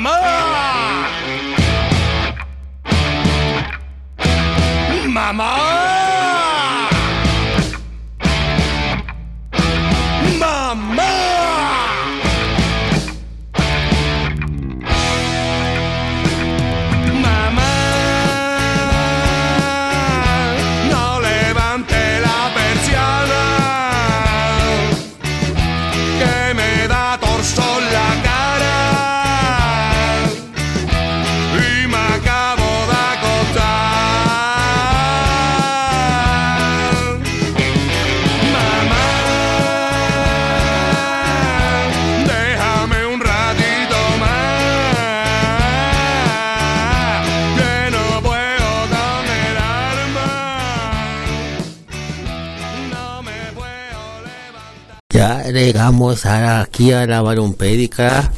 Mama! Ya llegamos a- aquí a la balompédica.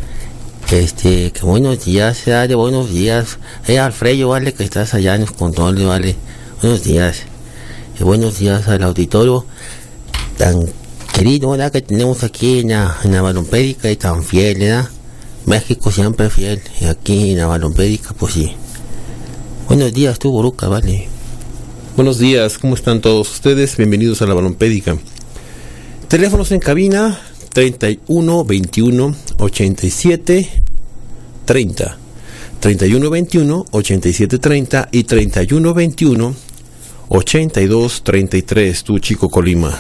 Este, que buenos días, dale buenos días. Eh, Alfredo, vale, que estás allá en los controles, vale. Buenos días. Y buenos días al auditorio tan querido, ¿verdad? Que tenemos aquí en la, en la y tan fiel, ¿verdad? México siempre fiel. Y aquí en la balompédica, pues sí. Buenos días, tú, Boruca, vale. Buenos días, ¿cómo están todos ustedes? Bienvenidos a la Balompédica. Teléfonos en cabina 31 21 87 30. 31 21 87 30 y 31 21 82 33. Tu chico Colima.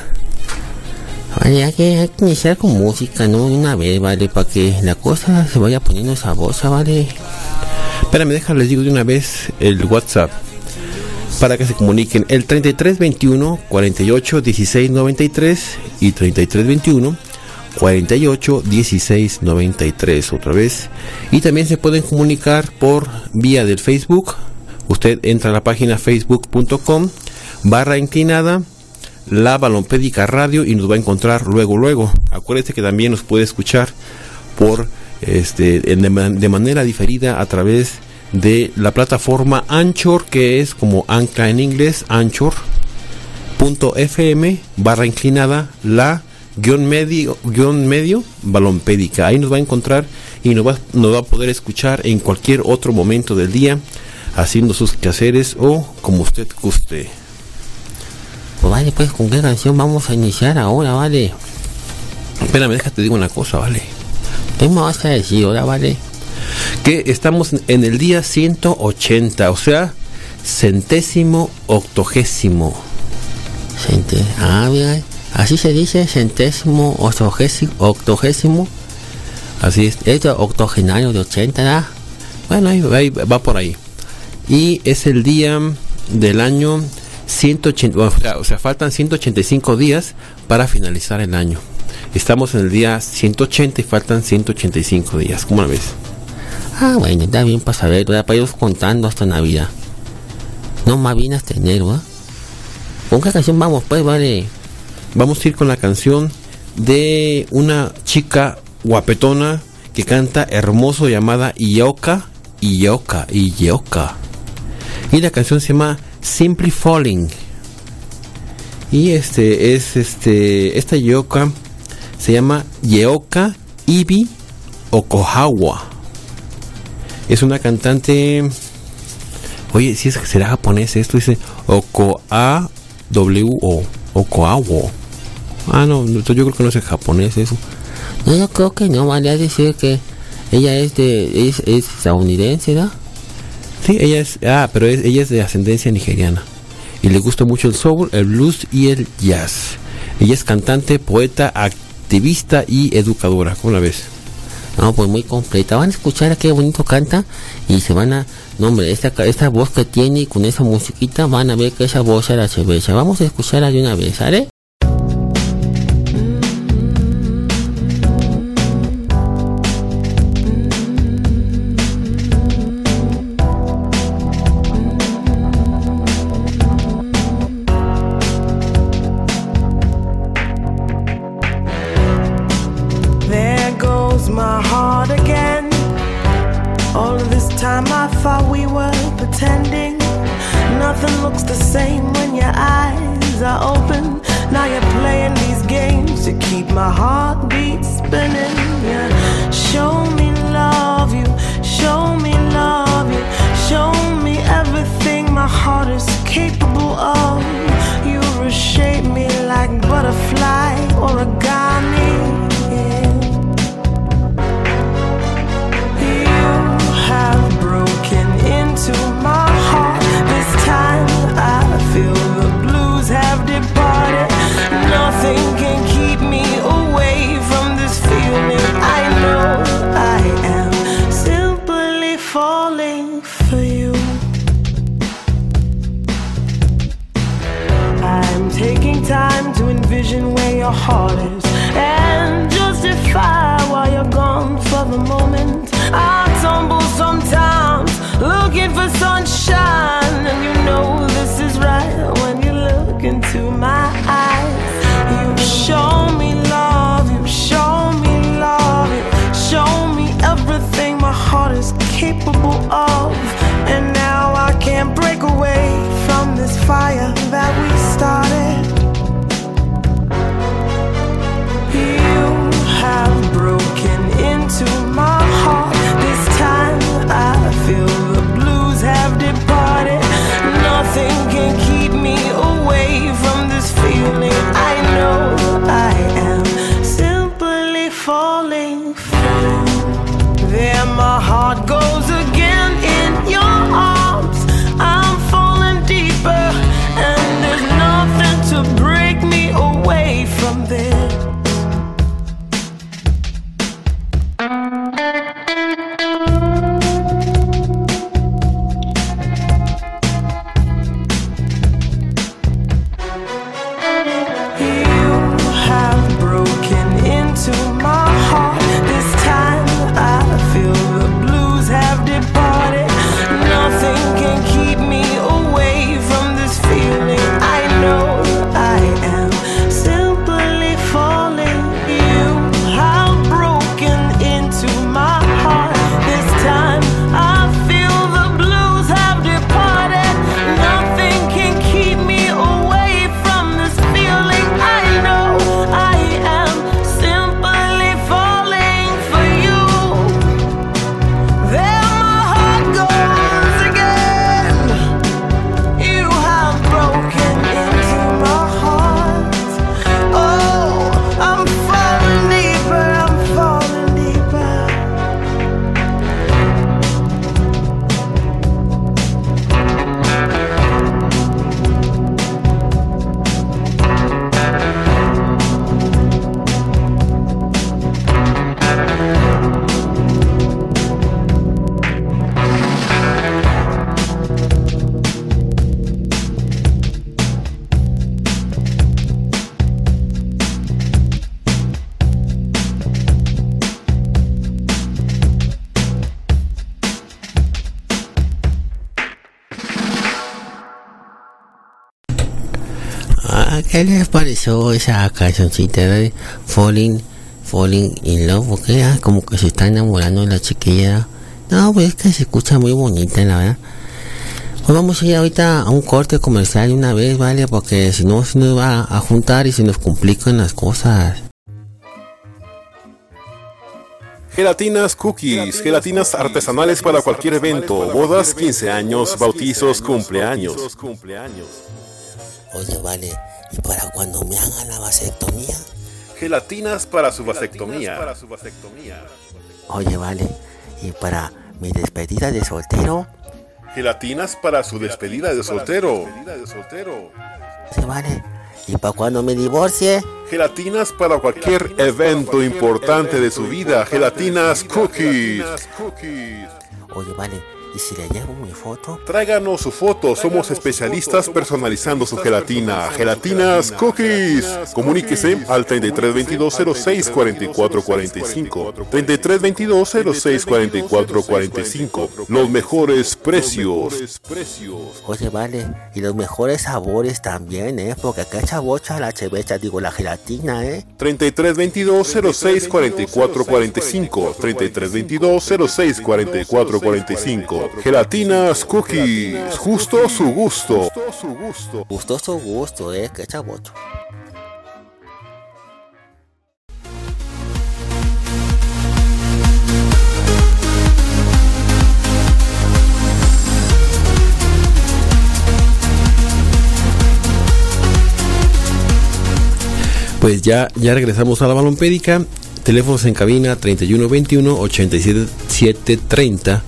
Vale, hay que, hay que iniciar con música, ¿no? Una vez, ¿vale? Para que la cosa se vaya poniendo sabrosa, ¿vale? Espérame, déjame les digo de una vez el WhatsApp para que se comuniquen el 3321 48 16 93 y 3321 48 16 93 otra vez. Y también se pueden comunicar por vía del Facebook. Usted entra a la página facebook.com barra inclinada la balompédica radio y nos va a encontrar luego luego. Acuérdese que también nos puede escuchar por este de manera diferida a través de la plataforma Anchor que es como ancla en inglés Anchor.fm barra inclinada la guion medio guion medio balompédica ahí nos va a encontrar y nos va, nos va a poder escuchar en cualquier otro momento del día haciendo sus quehaceres o como usted guste Pues vale, pues, ¿con qué canción vamos a iniciar ahora, vale? espérame déjate digo una cosa vale ¿Qué me vas a decir ahora, vale? que estamos en el día 180, o sea, centésimo octogésimo. Cente- ah, mira, así se dice, centésimo, octogésimo, Así es, es octogenario de 80, ¿verdad? bueno, ahí, va por ahí. Y es el día del año 180, bueno, o sea, faltan 185 días para finalizar el año. Estamos en el día 180 y faltan 185 días. ¿Cómo la ves? Ah, bueno, está bien para saber. Para ir contando hasta Navidad. No, más bien hasta enero, ¿ah? ¿Con qué canción vamos, pues, vale? Vamos a ir con la canción de una chica guapetona que canta hermoso llamada Ioka, Ioka, Ioka. Y la canción se llama Simply Falling. Y este es este esta Ioka se llama Yeoka Ibi Okohawa. Es una cantante Oye, si es que será japonés esto dice Okoa W O Okoawo. Ah, no, entonces yo creo que no es en japonés eso. No, yo creo que no, vale a decir que ella es de, es, es estadounidense, ¿verdad? Sí, ella es, ah, pero es- ella es de ascendencia nigeriana. Y le gusta mucho el soul, el blues y el jazz. Ella es cantante, poeta, activista y educadora. ¿Cómo la ves? No, pues muy completa. Van a escuchar a qué bonito canta y se van a... No, hombre, esta, esta voz que tiene y con esa musiquita van a ver que esa voz era cerveza. Vamos a escucharla de una vez, ¿sale? Open. Now you're playing these games to keep my heartbeat spinning. Capable of. And now I can't break away from this fire that we ¿Qué les pareció esa cancioncita de Falling, Falling in Love? Porque ah, como que se está enamorando de la chiquilla. No, pues es que se escucha muy bonita, la verdad. Pues vamos a ir ahorita a un corte comercial una vez, ¿vale? Porque si no se nos va a juntar y se nos complican las cosas. Gelatinas Cookies, gelatinas artesanales para cualquier evento, bodas, 15 años, bautizos, cumpleaños. Oye, vale, ¿y para cuando me hagan la vasectomía? Gelatinas para su vasectomía. Oye, vale, ¿y para mi despedida de soltero? Gelatinas para su despedida de soltero. Oye, vale, ¿y para cuando me divorcie? Gelatinas para cualquier evento importante de su vida. Gelatinas Cookies. Oye, vale, ¿y si le llevo mi foto? Tráiganos su foto, somos especialistas personalizando su gelatina. Gelatinas Cookies. Comuníquese al 3322 06 44 45. 3322 06 44 45. Los mejores precios. Oye, vale, y los mejores sabores también, ¿eh? Porque acá echa bocha la chevecha, digo, la gelatina, ¿eh? 3322 06 44 45. 3322 06 44 45. Gelatinas Cookies. Justo su gusto. Gustoso gusto, ¿eh? Que echa bocha. Pues ya, ya regresamos a la balompédica. Teléfonos en cabina 3121 8730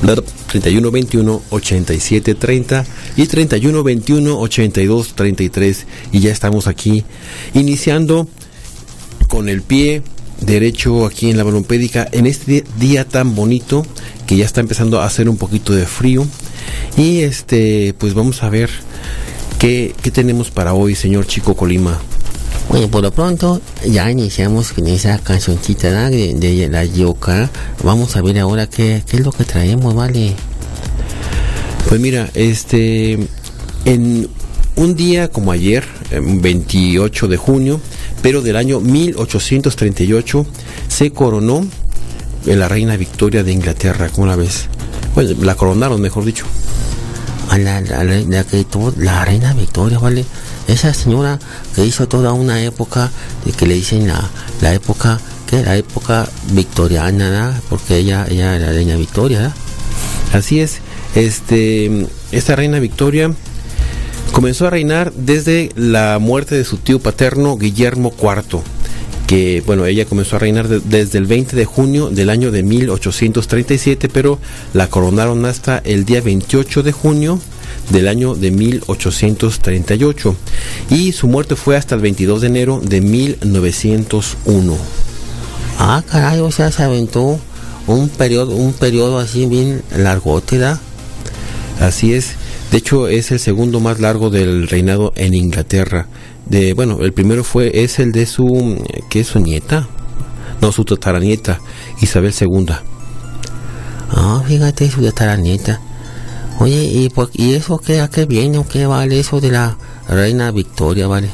3121 8730 y 3121 8233 y ya estamos aquí iniciando con el pie derecho aquí en la balompédica en este día tan bonito que ya está empezando a hacer un poquito de frío. Y este pues vamos a ver qué, qué tenemos para hoy señor Chico Colima Bueno, por lo pronto ya iniciamos con esa cancioncita de, la Yoka. Vamos a ver ahora qué, es lo que traemos, ¿vale? Pues mira, este, en un día como ayer, eh, 28 de junio, pero del año 1838, se coronó la reina Victoria de Inglaterra, ¿cómo la ves? Bueno, la coronaron, mejor dicho. A la, la, la- la que la reina Victoria, ¿vale? Esa señora que hizo toda una época, de que le dicen la, época, que La época victoriana. Porque ella, ella era la reina Victoria. Así es, este, esta reina Victoria comenzó a reinar desde la muerte de su tío paterno Guillermo IV, que bueno, ella comenzó a reinar de- desde el 20 de junio del año de 1837, pero la coronaron hasta el día 28 de junio del año de 1838 y su muerte fue hasta el 22 de enero de 1901. Ah, caray, o sea, se aventó un periodo, un periodo así bien largote, ¿verdad? Así es. De hecho, es el segundo más largo del reinado en Inglaterra. De, bueno, el primero fue es el de su ¿qué es su nieta? No, su tataranieta, Isabel II. Ah, fíjate, su nieta. Oye, ¿y, por- ¿y eso qué, a qué viene o qué vale eso de la reina Victoria, vale?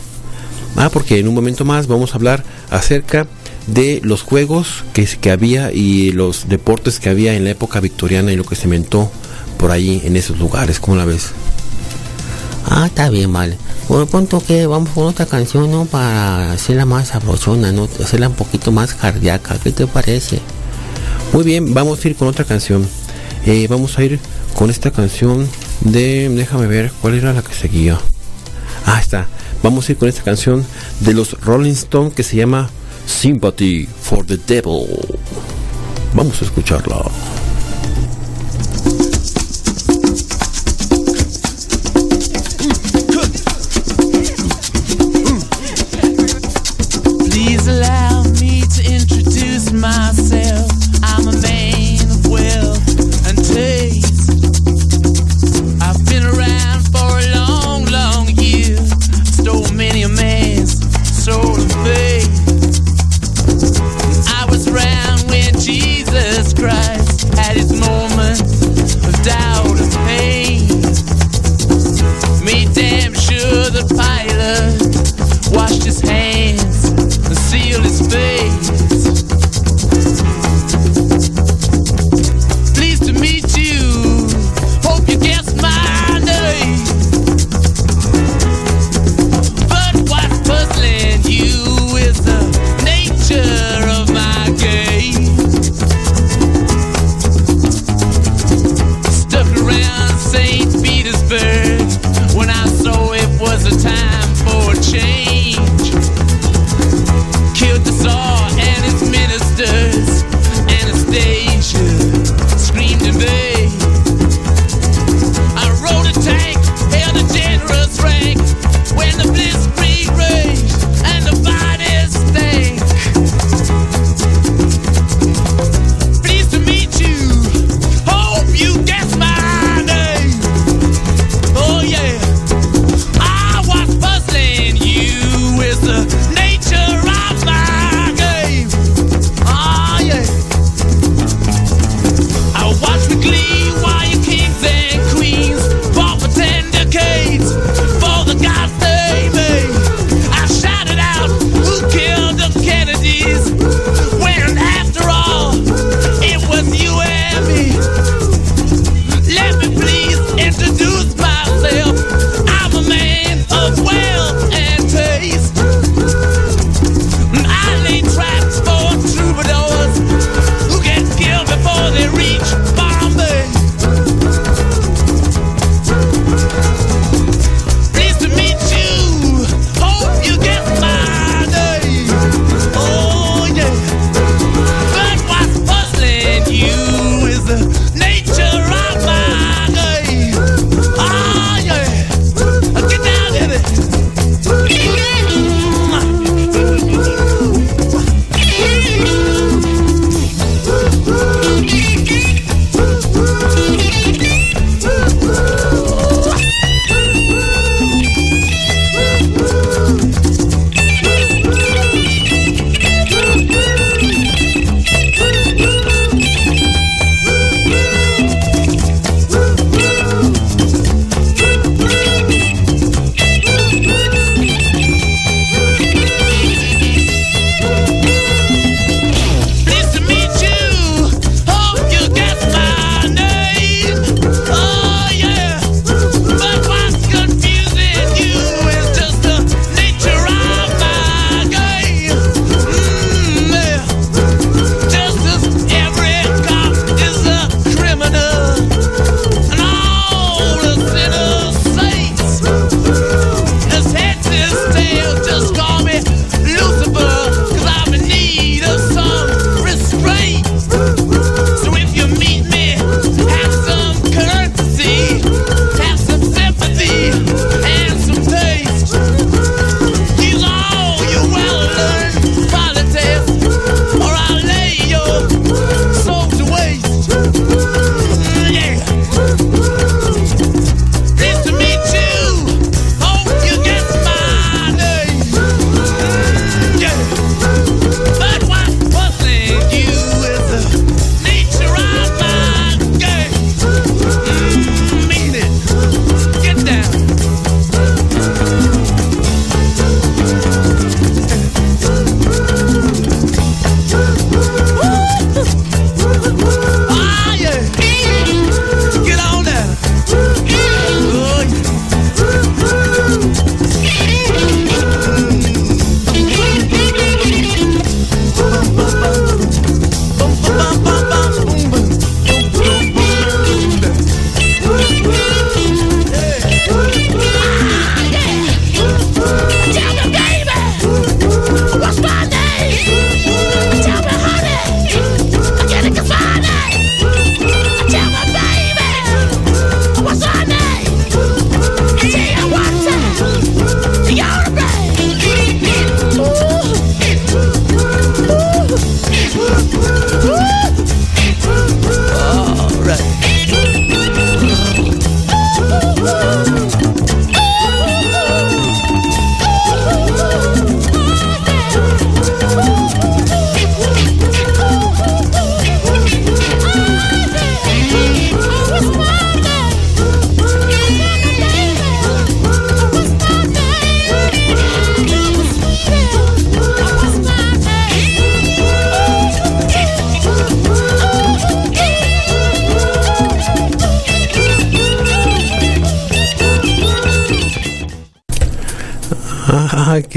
Ah, porque en un momento más vamos a hablar acerca de los juegos que, que había y los deportes que había en la época victoriana y lo que se inventó por ahí en esos lugares. ¿Cómo la ves? Ah, está bien, vale. Por lo pronto que vamos con otra canción, ¿no? Para hacerla más sabrosona, ¿no? Hacerla un poquito más cardíaca, ¿qué te parece? Muy bien, vamos a ir con otra canción. Eh, vamos a ir con esta canción de. Déjame ver cuál era la que seguía. Ah, está. Vamos a ir con esta canción de los Rolling Stones que se llama Sympathy for the Devil. Vamos a escucharla.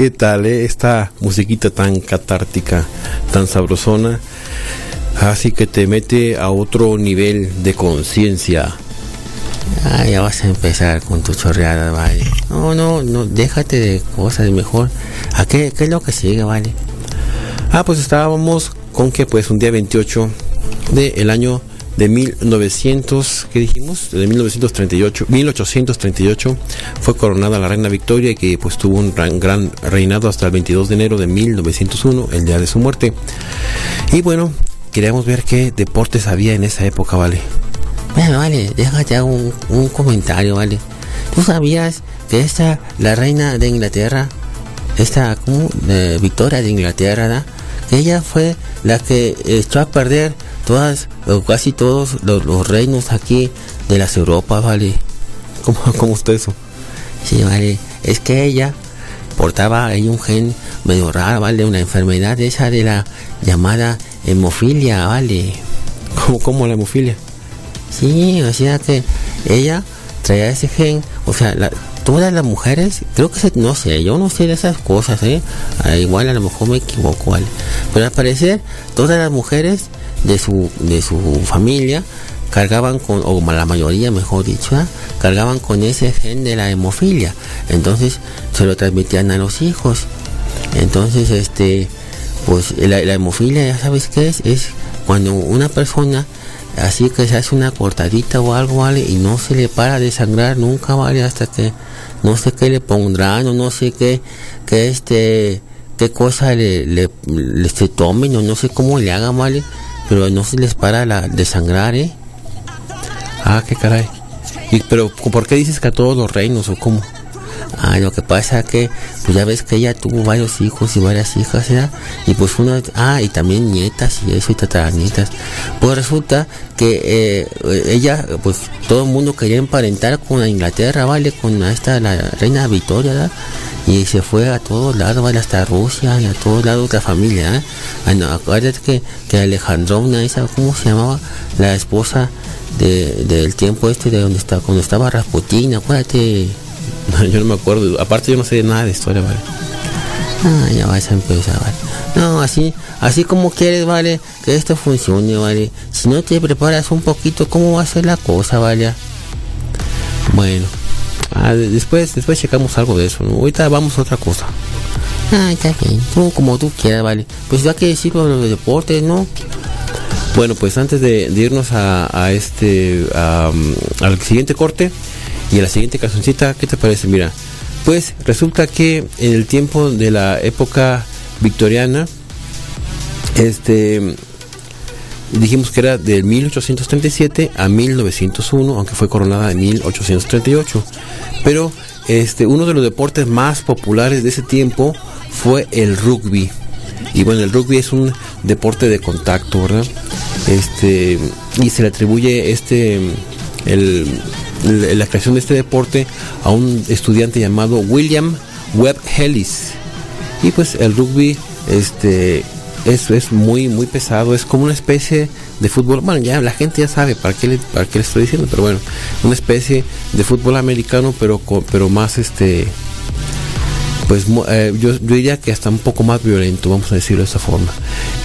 ¿Qué tal, eh? Esta musiquita tan catártica, tan sabrosona. Así que te mete a otro nivel de conciencia. Ah, ya vas a empezar con tu chorreada, vale. No, no, no, déjate de cosas mejor. ¿A qué, qué es lo que sigue, vale? Ah, pues estábamos con que pues un día 28 del año de 1900, ¿qué dijimos? De 1938, 1838 fue coronada la reina Victoria que pues tuvo un gran, reinado hasta el 22 de enero de 1901, el día de su muerte. Y bueno, queríamos ver qué deportes había en esa época, ¿vale? Bueno, vale, déjate un, comentario, vale. ¿Tú sabías que esta, la reina de Inglaterra, esta, Victoria de Inglaterra. Ella fue la que echó a perder todas, o casi todos los, los reinos aquí de las Europas, ¿vale? ¿Cómo, cómo está eso? Sí, vale. Es que ella portaba ahí un gen medio raro, ¿vale? Una enfermedad esa de la llamada hemofilia, ¿vale? ¿Cómo, cómo la hemofilia? Sí, o sea que ella traía ese gen, o sea, la- todas las mujeres, creo que se, no sé, yo no sé de esas cosas, ¿eh? Ah, igual a lo mejor me equivoco, ¿vale? Pero al parecer, todas las mujeres de su, de su familia cargaban con, o la mayoría mejor dicho, ¿ah? cargaban con ese gen de la hemofilia. Entonces se lo transmitían a los hijos. Entonces, este, pues la, la hemofilia, ya sabes qué es, es cuando una persona así que se hace una cortadita o algo, ¿vale? Y no se le para de sangrar nunca, ¿vale? Hasta que no sé qué le pondrán o no sé qué, qué este, qué cosa le, le, le se tomen o no sé cómo le hagan, ¿vale? Pero no se les para la, de sangrar, ¿eh? Ah, qué caray. ¿Y, pero por qué dices que a todos los reinos o cómo? Ah, lo que pasa que, pues ya ves que ella tuvo varios hijos y varias hijas. Y pues una, ah, y también nietas y eso, y tataranietas. Pues resulta que eh, ella, pues todo el mundo quería emparentar con la Inglaterra, ¿vale? Con esta, la reina Victoria. Y se fue a todos lados, ¿vale? Hasta Rusia y a todos lados la familia, ¿eh? Ah, no, acuérdate que, que Alejandrovna, esa, ¿cómo se llamaba? La esposa de, del tiempo este de donde estaba, cuando estaba Rasputín, acuérdate. yo no me acuerdo. Aparte yo no sé nada de historia, ¿vale? Ah, ya vas a empezar, vale. No, así, así como quieres, vale, que esto funcione, vale. Si no te preparas un poquito, ¿cómo va a ser la cosa, vale? Bueno. Ah, de- después, después checamos algo de eso, ¿no? Ahorita vamos a otra cosa. Ah, está bien. Tú como tú quieras, vale. Pues ya que decir los deportes, ¿no? Bueno, pues antes de, de irnos a, a este a, al siguiente corte y a la siguiente cancioncita, ¿qué te parece? Mira, pues resulta que en el tiempo de la época victoriana, este dijimos que era del 1837 a 1901, aunque fue coronada en 1838. Pero este uno de los deportes más populares de ese tiempo fue el rugby. Y bueno, el rugby es un deporte de contacto, ¿verdad? Este y se le atribuye este el- la creación de este deporte a un estudiante llamado William Webb Ellis. Y pues el rugby este es, es muy muy pesado, es como una especie de fútbol, bueno, ya la gente ya sabe para qué le, para qué le estoy diciendo, pero bueno, una especie de fútbol americano pero pero más este pues eh, yo, yo diría que hasta un poco más violento, vamos a decirlo de esta forma.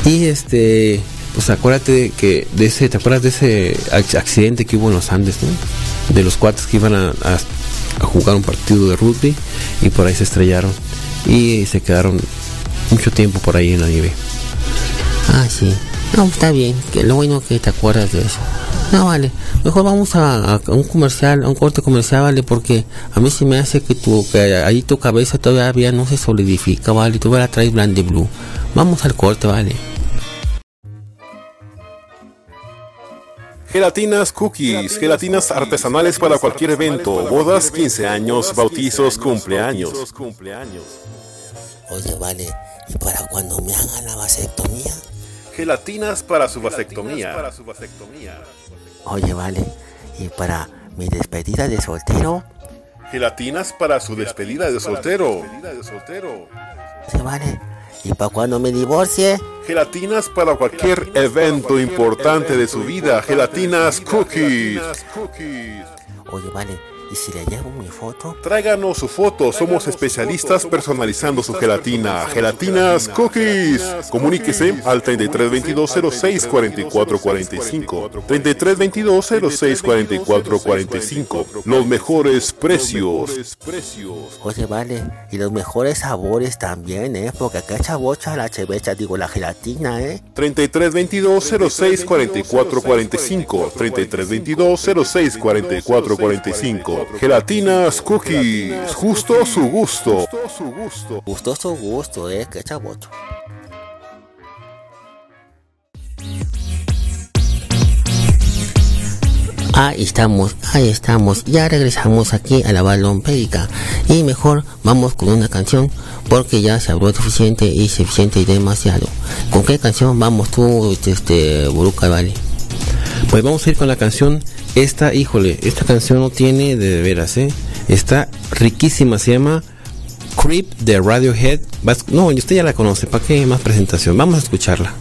Y este, pues acuérdate que de ese, ¿te acuerdas de ese ac- accidente que hubo en los Andes, no? De los cuates que iban a, jugar un partido de rugby y por ahí se estrellaron y se quedaron mucho tiempo por ahí en la nieve. Ah, sí. No, está bien. Que lo bueno que te acuerdas de eso. No, vale. Mejor vamos a, un comercial, a un corte comercial, vale, porque a mí se me hace que tu, que ahí tu cabeza todavía no se solidifica, vale. Tú la traes blanca blue. Vamos al corte, vale. Gelatinas Cookies, gelatinas artesanales para cualquier evento, bodas, 15 años, bautizos, cumpleaños. Oye, vale. ¿Y para cuando me hagan la vasectomía? Gelatinas para su vasectomía. Oye, vale. ¿Y para mi despedida de soltero? Gelatinas para su despedida de soltero. Sí, vale. ¿Y para cuando me divorcie? Gelatinas para cualquier evento importante de su vida. Gelatinas Cookies. Oye, vale. ¿Y si le llevo mi foto? Tráiganos su foto, somos especialistas personalizando su gelatina. Gelatinas Cookies. Comuníquese al 3322 06 44 45. 3322 06 44 45. Los mejores precios. Oye, vale, y los mejores sabores también, ¿eh? Porque acá echa bocha la chevecha, digo, la gelatina, ¿eh? 3322 06 44 45. 3322 06 44 45. Gelatinas Cookies. Justo su gusto. Gustó su gusto, ¿eh? Que echa bocha. Ahí estamos, ahí estamos, ya regresamos aquí a la balompédica y mejor vamos con una canción porque ya se habló suficiente y suficiente y demasiado. ¿Con qué canción vamos tú, este, Buruca, vale? Pues vamos a ir con la canción esta, híjole, esta canción no tiene de veras, ¿eh? Está riquísima, se llama Creep de Radiohead. No, usted ya la conoce, ¿para qué más presentación? Vamos a escucharla.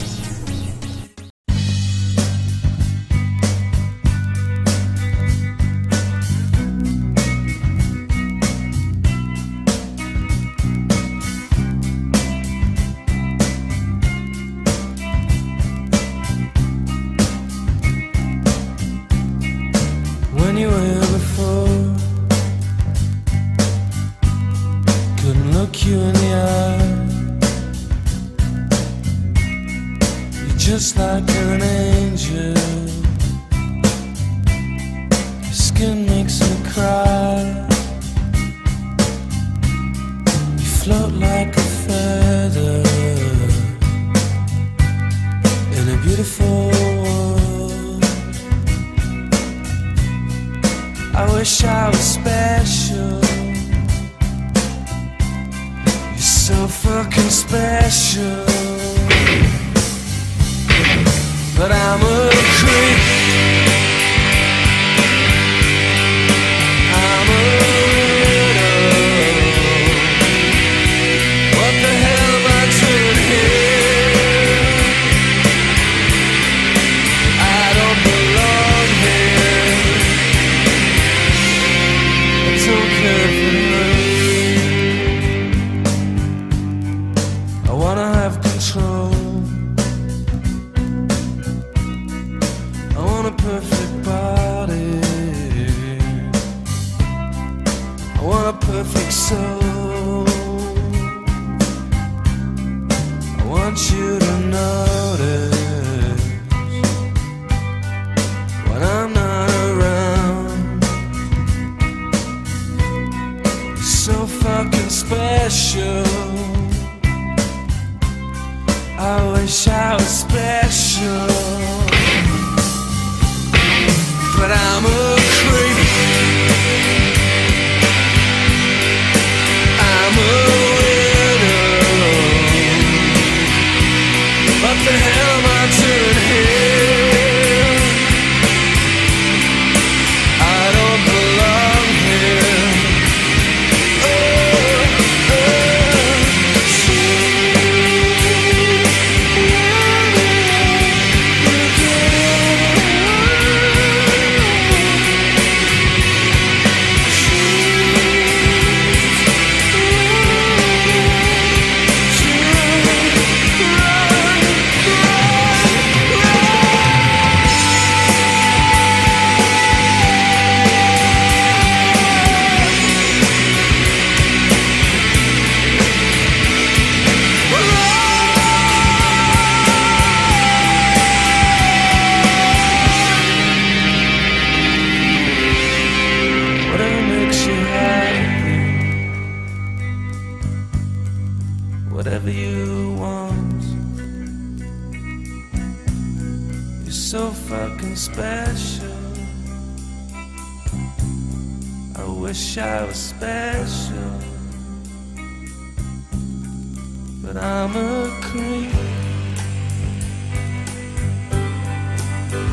But I'm a creep.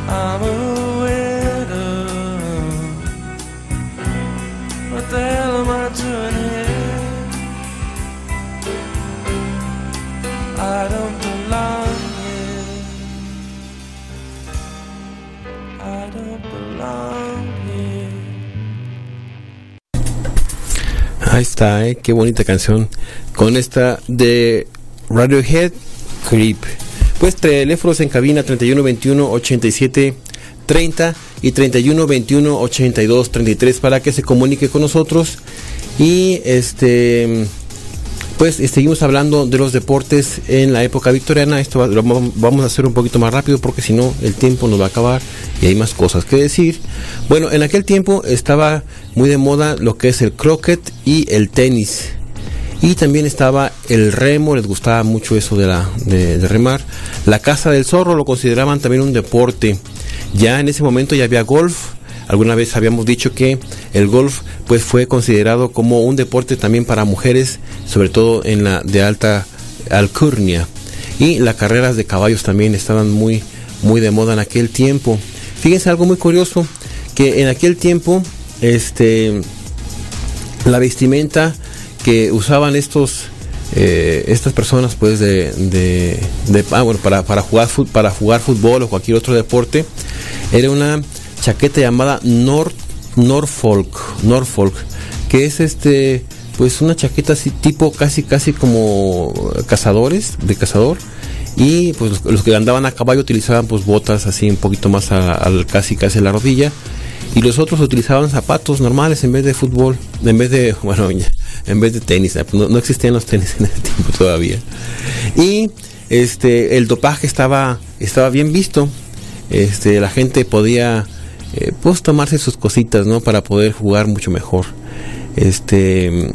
I'm a está, ¿eh? qué bonita canción. Con esta de Radiohead Creep. Pues teléfonos en cabina 31 21 87 30 y 31 21 82 33 para que se comunique con nosotros. Y este pues eh, seguimos hablando de los deportes en la época victoriana. Esto lo vam- vamos a hacer un poquito más rápido porque si no el tiempo nos va a acabar y hay más cosas que decir. Bueno, en aquel tiempo estaba muy de moda lo que es el croquet y el tenis. Y también estaba el remo, les gustaba mucho eso de, la, de remar. La caza del zorro lo consideraban también un deporte. Ya en ese momento ya había golf. Alguna vez habíamos dicho que el golf pues fue considerado como un deporte también para mujeres, sobre todo en la de alta alcurnia. Y las carreras de caballos también estaban muy, muy de moda en aquel tiempo. Fíjense algo muy curioso, que en aquel tiempo, este, la vestimenta que usaban estos eh, estas personas pues de, de, de- ah, bueno, para, para jugar para jugar fútbol o cualquier otro deporte era una chaqueta llamada Nor, Norfolk Norfolk que es este pues una chaqueta así tipo casi casi como cazadores de cazador y pues los, que andaban a caballo utilizaban pues botas así un poquito más al casi casi la rodilla y los otros utilizaban zapatos normales en vez de fútbol, en vez de, bueno, en vez de tenis, no, no existían los tenis en ese tiempo todavía. Y este el dopaje estaba estaba bien visto. Este la gente podía eh, pues tomarse sus cositas, ¿no? Para poder jugar mucho mejor. Este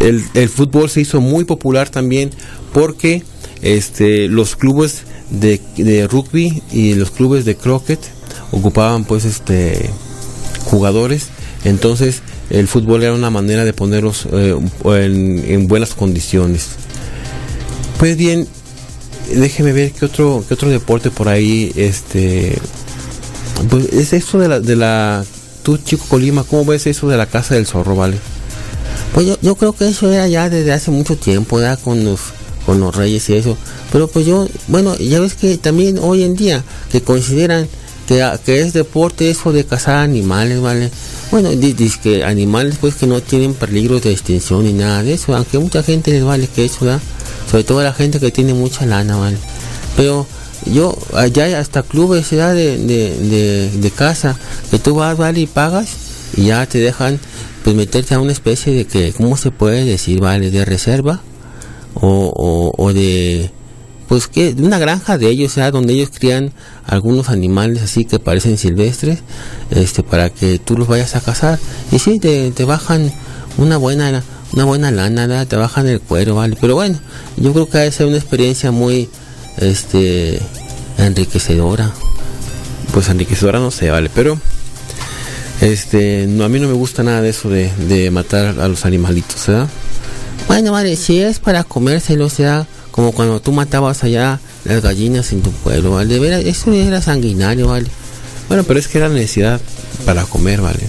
el, el fútbol se hizo muy popular también porque este los clubes de, de rugby y los clubes de croquet ocupaban pues este jugadores entonces el fútbol era una manera de ponerlos eh, en, en buenas condiciones pues bien déjeme ver qué otro qué otro deporte por ahí este pues es eso de la de la tú chico Colima cómo ves eso de la casa del zorro vale Pues yo, yo creo que eso era ya desde hace mucho tiempo, ya con los, con los reyes y eso. Pero pues yo, bueno, ya ves que también hoy en día que consideran que, a- que es deporte eso de cazar animales, ¿vale? Bueno, dice que animales pues que no tienen peligro de extinción ni nada de eso, aunque mucha gente les vale que eso, ¿verdad? Sobre todo la gente que tiene mucha lana, ¿vale? Pero yo, allá hay hasta clubes ¿verdad? de, de, de, casa que tú vas, ¿vale? Y pagas y ya te dejan pues meterte a una especie de que, ¿cómo se puede decir, vale? De reserva o, o, de, pues que, de una granja de ellos, ¿verdad? Donde ellos crían algunos animales así que parecen silvestres, este, para que tú los vayas a cazar. Y sí, te, te bajan una buena, una buena lana. Te bajan el cuero, ¿vale? Pero bueno, yo creo que ha de ser una experiencia muy, este, enriquecedora. pues enriquecedora no sé vale pero este no a mí no me gusta nada de eso de, de matar a los animalitos ¿verdad? Bueno, vale, si es para comérselo, o sea, como cuando tú matabas allá las gallinas en tu pueblo, ¿vale? De veras, eso era sanguinario, ¿vale? Bueno, pero es que era necesidad para comer, ¿vale?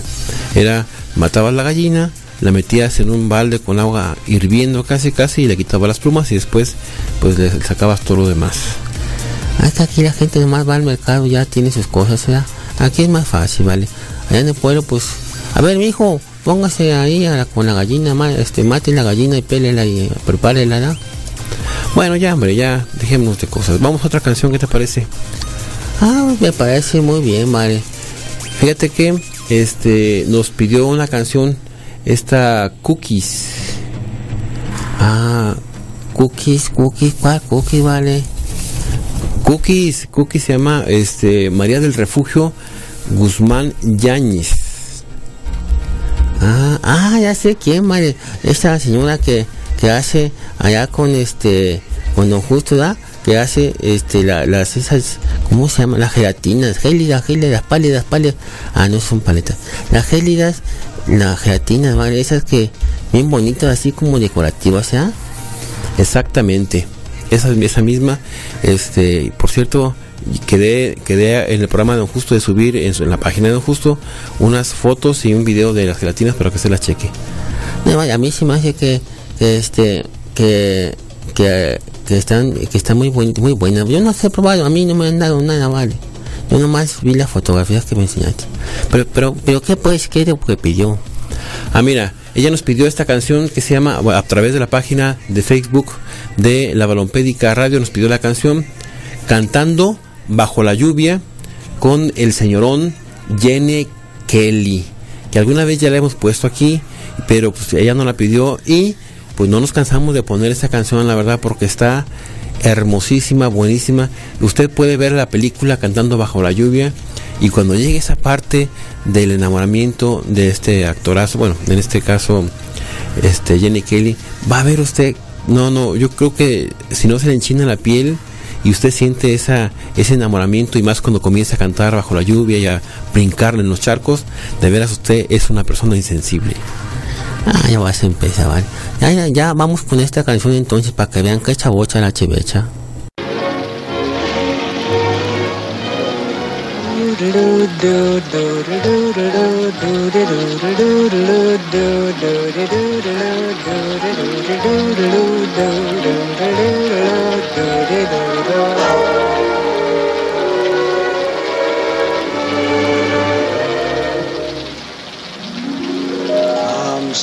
Era, matabas la gallina, la metías en un balde con agua hirviendo casi casi y le quitabas las plumas y después pues le sacabas todo lo demás. Que aquí la gente nomás va al mercado, ya tiene sus cosas, ¿verdad? Aquí es más fácil, ¿vale? Allá en el pueblo, pues, a ver, mijo, póngase ahí a la- con la gallina, este, mate la gallina y pélela y prepárela, ¿verdad? Bueno, ya, hombre, ya dejemos de cosas. Vamos a otra canción, ¿qué te parece? Ah, me parece muy bien, vale. Fíjate que este nos pidió una canción esta Cookies. Ah, cookies, cookies, ¿cuál cookies, vale? Cookies, Cookies se llama este María del Refugio Guzmán Yáñez. Ah, ah, ya sé quién, vale. Esta señora que, que hace allá con este, con Don Justo, ¿da? Que hace este, la- las esas, ¿cómo se llama? Las gelatinas, gélidas, gélidas, pálidas, pálidas. Ah, no son paletas. Las gélidas, las gelatinas, vale, esas que, bien bonitas, así como decorativas, ¿ya? Exactamente. Esa, esa misma, este, por cierto, quedé, quedé en el programa de Don Justo de subir en, su- en la página de Don Justo unas fotos y un video de las gelatinas para que se las cheque. No, vaya, a mí sí me hace que, que este, que, que, que están, que están muy buen- muy buenas. Yo no sé probado, a mí no me han dado nada, vale. Yo nomás vi las fotografías que me enseñaste. Pero, pero, pero, ¿qué pues, qué lo que pidió? Ah, mira, ella nos pidió esta canción que se llama, a través de la página de Facebook de la Balompédica Radio, nos pidió la canción Cantando bajo la lluvia con el señorón Jenny Kelly, que alguna vez ya la hemos puesto aquí, pero pues ella no la pidió y pues no nos cansamos de poner esta canción, la verdad, porque está hermosísima, buenísima. Usted puede ver la película cantando bajo la lluvia y cuando llegue esa parte del enamoramiento de este actorazo, bueno, en este caso, este Jenny Kelly, va a ver usted, no, no, yo creo que si no se le enchina la piel y usted siente esa, ese enamoramiento y más cuando comienza a cantar bajo la lluvia y a brincarle en los charcos, de veras usted es una persona insensible. Ah, ya vas a empezar, ¿vale? Ya, ya, vamos con esta canción entonces para que vean que chavocha la chevecha.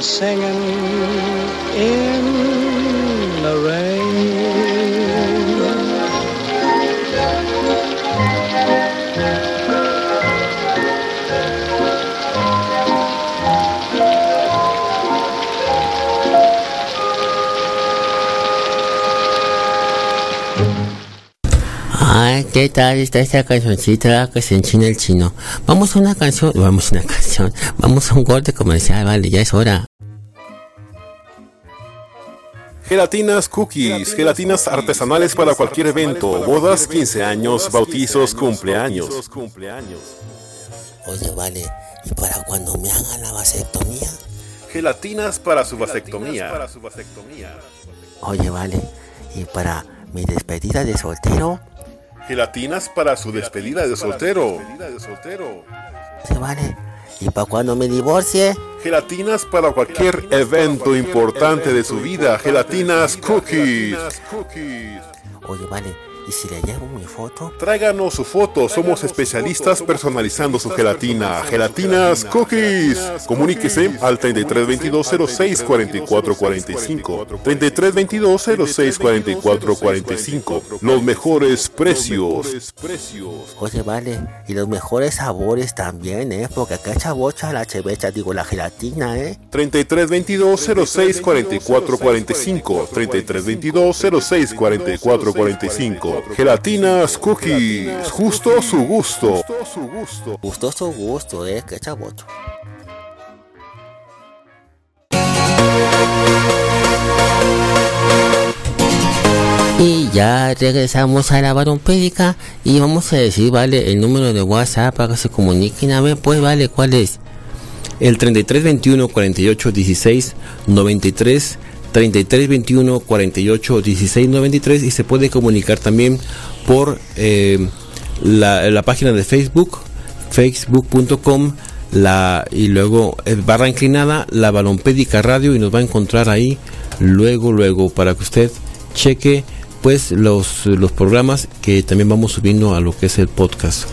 singing in ¿qué tal está esta cancioncita que se enchina el chino? Vamos a una canción, vamos a una canción, vamos a un corte comercial, vale, ya es hora. Gelatinas Cookies, gelatinas artesanales para cualquier evento, bodas, 15 años, bautizos, cumpleaños. Oye, vale, ¿y para cuando me hagan la vasectomía? Gelatinas para su vasectomía. Oye, vale, ¿y para mi despedida de soltero? Gelatinas para su despedida de soltero. Sí, vale. ¿Y para cuando me divorcie? Gelatinas para cualquier evento importante de su vida. Gelatinas Cookies. Oye, vale, ¿y si le llevo mi foto? Tráiganos su foto, somos especialistas personalizando su gelatina. Gelatinas Cookies. Comuníquese al 3322 06 44 45. 3322 06 44 45. Los mejores precios. Oye, vale, y los mejores sabores también, ¿eh? Porque acá echa bocha la chevecha, digo, la gelatina, ¿eh? 3322 06 44 45. 3322 06 44 45. Gelatinas Cookies. Justo su gusto. Gustó su gusto, ¿eh? Que echa bocha. Y ya regresamos a la varompédica y vamos a decir, vale, el número de WhatsApp para que se comuniquen. A ver, pues, vale, ¿cuál es? El 3321 48 16 93 3321 48 16 93 y se puede comunicar también por eh, la, página de Facebook facebook.com la y luego eh, barra inclinada la balompédica radio y nos va a encontrar ahí luego luego para que usted cheque pues los, los programas que también vamos subiendo a lo que es el podcast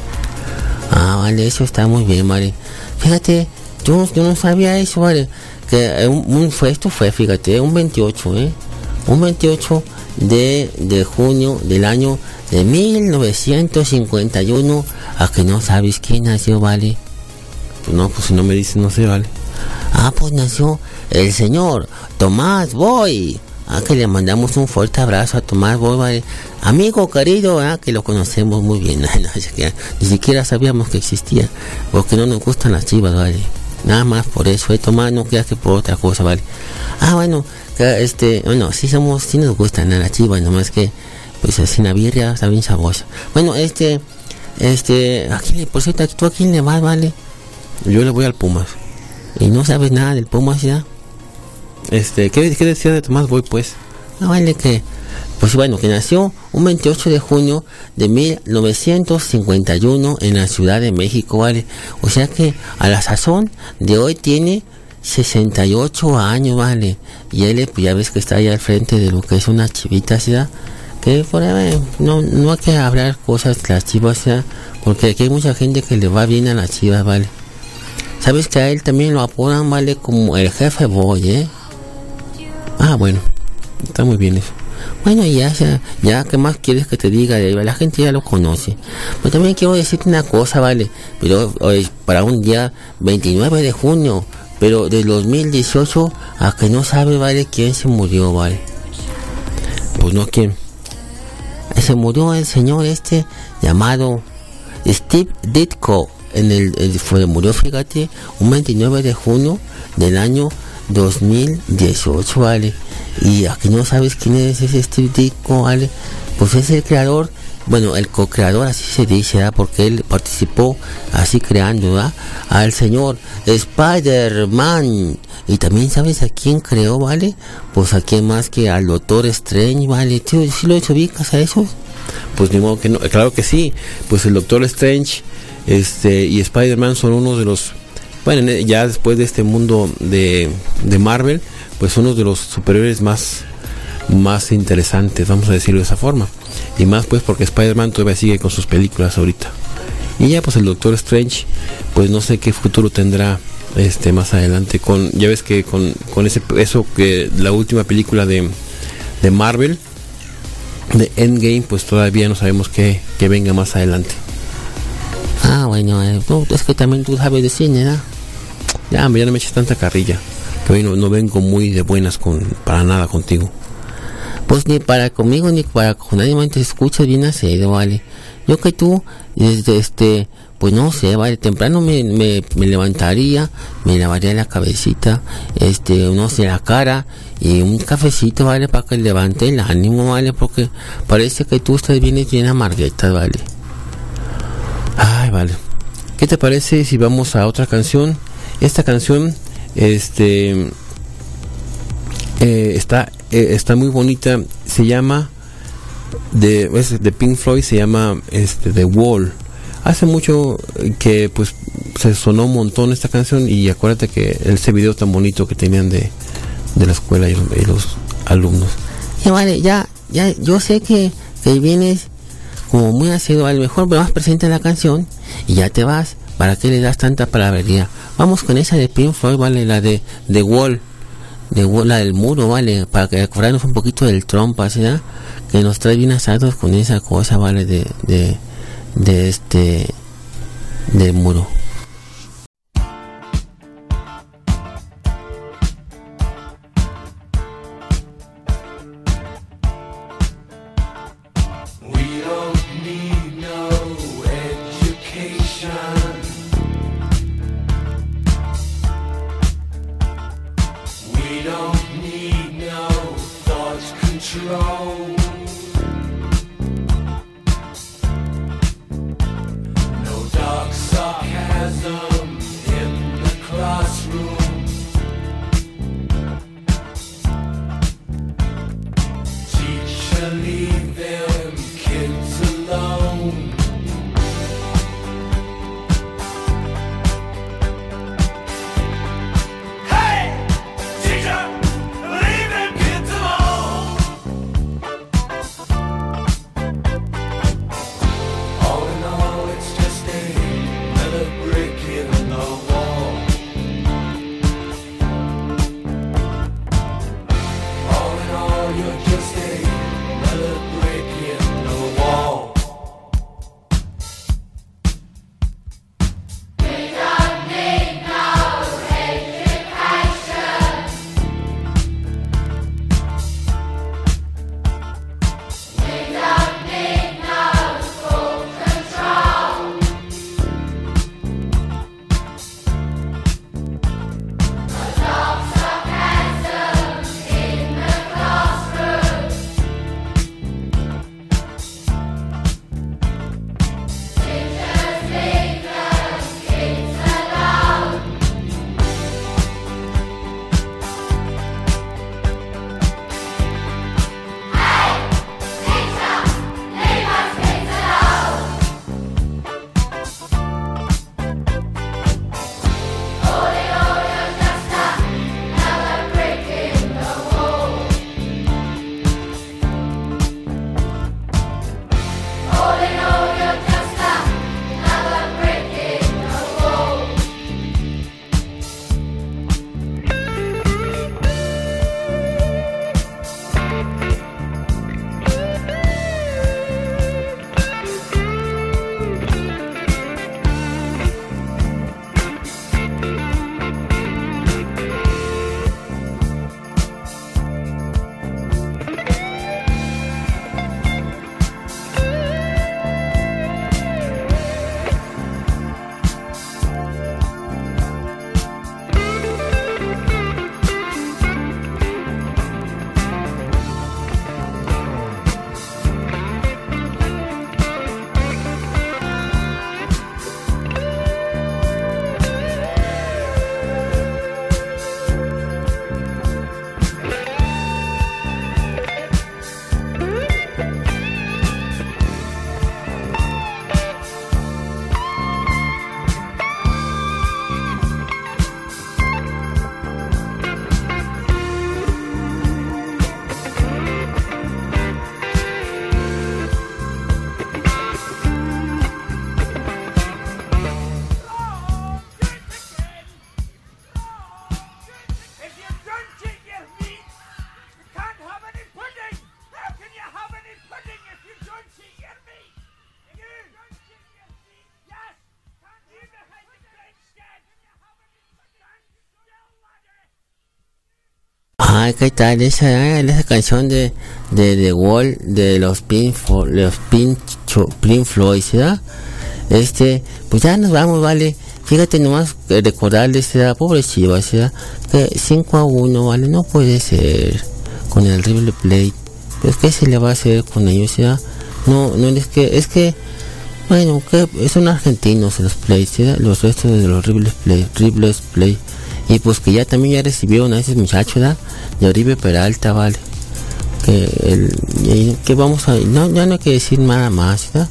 Ah, vale, eso está muy bien, vale. Fíjate, yo, no sabía eso, vale. Que eh, un, esto fue, fíjate, un 28, ¿eh? Un 28 de, de junio del año de 1951. A que no sabes quién nació, vale. Pues no pues si no me dice no sé vale Ah, pues nació el señor Tomás Boy. Ah, que le mandamos un fuerte abrazo a Tomás Boy, vale. Amigo querido, ah, que lo conocemos muy bien. Ni siquiera sabíamos que existía. Porque no nos gustan las chivas, vale. Nada más por eso, eh, Tomás, no creas que por otra cosa, vale. Ah, bueno, este, bueno, sí somos, sí nos gustan a las chivas, nomás que, pues así la birria está bien sabrosa. Bueno, este, este, aquí, por cierto, ¿tú a quién le vas, vale? yo le voy al Pumas Y no sabes nada del Pumas ya. este ¿qué, qué decía de Tomás Boy pues Ah, vale que, pues bueno, que nació un 28 de junio de 1951 en la Ciudad de México, vale. O sea que a la sazón de hoy tiene 68 años, vale. Y él, pues ya ves que está ahí al frente de lo que es una chivita, ¿verdad? Que por ahí, no, no hay que hablar cosas de las chivas, ¿verdad? Porque aquí hay mucha gente que le va bien a las chivas, vale. Sabes que a él también lo apodan, vale, como el jefe boy, ¿eh? ah bueno está muy bien eso Bueno, ya, ya, ya, ¿qué más quieres que te diga? La gente ya lo conoce. Pero también quiero decirte una cosa, ¿vale? Pero hoy, para un día 29 de junio, pero del 2018, a que no sabe, ¿vale? ¿Quién se murió, ¿vale? pues no quién Se murió el señor este llamado Steve Ditko. En el- fue, murió, fíjate, un 29 de junio del año 2018, ¿vale? Y aquí no sabes quién es ese Steve Ditko, ¿vale? Pues es el creador, bueno, el co-creador, así se dice, ¿verdad? Porque él participó así creando, ¿verdad? Al señor Spider-Man. Y también sabes a quién creó, ¿vale? Pues a quién más que al Doctor Strange, ¿vale? ¿Tú sí lo ubicas a eso? pues ni modo que no claro que sí pues el Doctor Strange este y Spider-Man son uno de los bueno en- ya después de este mundo de, de Marvel pues uno de los superiores más más interesantes vamos a decirlo de esa forma. Y más pues porque Spider-Man todavía sigue con sus películas ahorita. Y ya pues el Doctor Strange pues no sé qué futuro tendrá este más adelante con ya ves que con, con ese eso que la última película de, de Marvel de Endgame pues todavía no sabemos qué, qué venga más adelante. Ah, bueno, eh, no, es que también tú sabes de cine, ya no me eches tanta carrilla que no, vengo muy de buenas con para nada contigo Pues ni para conmigo ni para con nadie más te escuchas bien acedo, vale. Yo que tú, desde este, pues no sé, vale, temprano me, me, me levantaría, me lavaría la cabecita, este, no sé, la cara y un cafecito, vale, para que levante el ánimo, vale, porque parece que tú estás bien, bien amargueta, vale. Ay, vale. ¿Qué te parece si vamos a otra canción? Esta canción, este, eh, está, eh, está muy bonita. Se llama de, de Pink Floyd, se llama este The Wall. Hace mucho que pues se sonó un montón esta canción y acuérdate que ese video tan bonito que tenían de, de la escuela y los, alumnos. Vale, ya, ya, yo sé que, que vienes como muy asiduo, a lo mejor me vas presente la canción y ya te vas. ¿Para qué le das tanta palabrería? Vamos con esa de Pink Floyd, vale, la de The Wall, la del muro, vale, para que acordarnos un poquito del trompa, ¿sí? da? Que nos trae bien asados con esa cosa, vale, de, de este, del muro. Ah, ¿qué tal? Esa, esa canción de, de The Wall de los Pink, los Pink, Pink Floyd, ¿verdad? Este, pues ya nos vamos, vale. Fíjate nomás eh, recordarles, ¿verdad? Pobre Chivas. Que 5 a 1, vale, no puede ser con el River Plate. Pues, ¿qué se le va a hacer con ellos, ¿verdad? No, no, es que, es que, bueno, que son argentinos los Plays, ¿verdad? Los restos de los River Plate, River Plate. Y pues que ya también ya recibieron a ese muchacho, ¿verdad? De Oribe Peralta, vale que el que vamos a no ya no hay que decir nada más ¿verdad?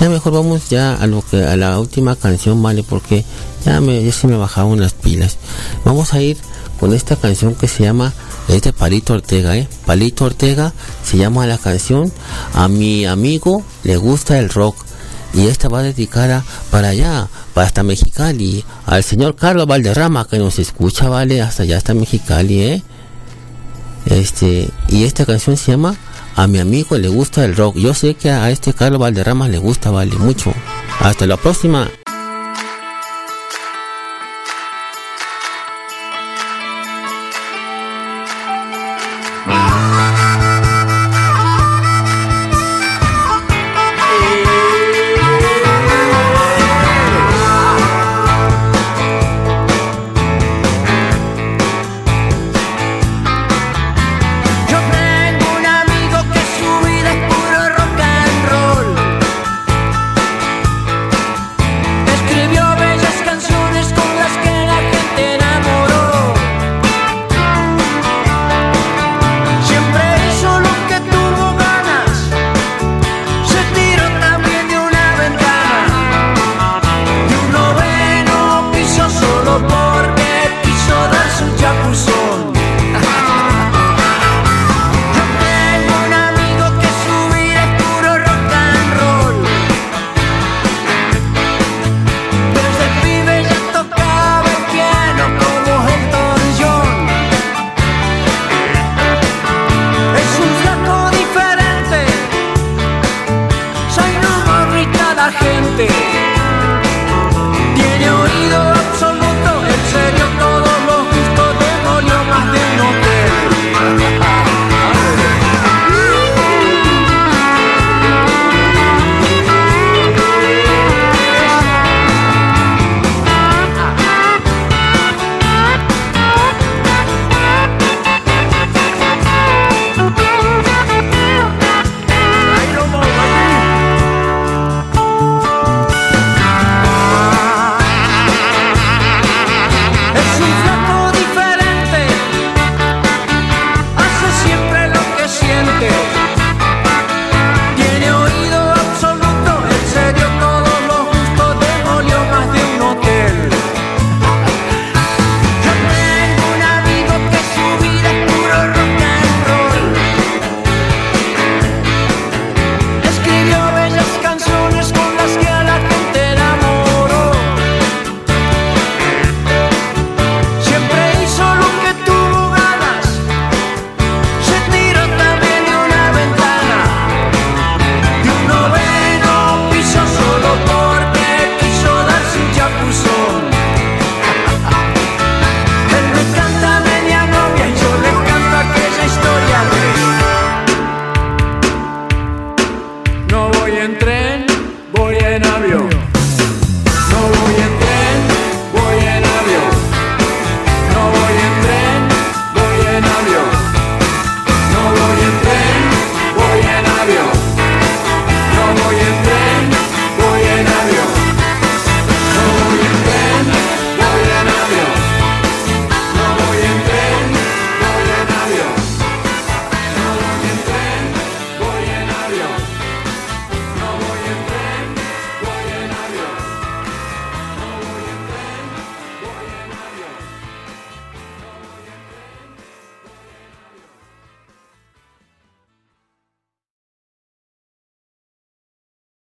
ya mejor vamos ya a lo que a la última canción vale porque ya me ya se me bajaron las pilas vamos a ir con esta canción que se llama es de Palito Ortega eh Palito Ortega se llama la canción a mi amigo le gusta el rock y esta va dedicada para allá, para hasta Mexicali, al señor Carlos Valderrama que nos escucha, vale, hasta allá hasta Mexicali, eh. Este, y esta canción se llama A mi amigo le gusta el rock. Yo sé que a este Carlos Valderrama le gusta, vale, mucho. Hasta la próxima.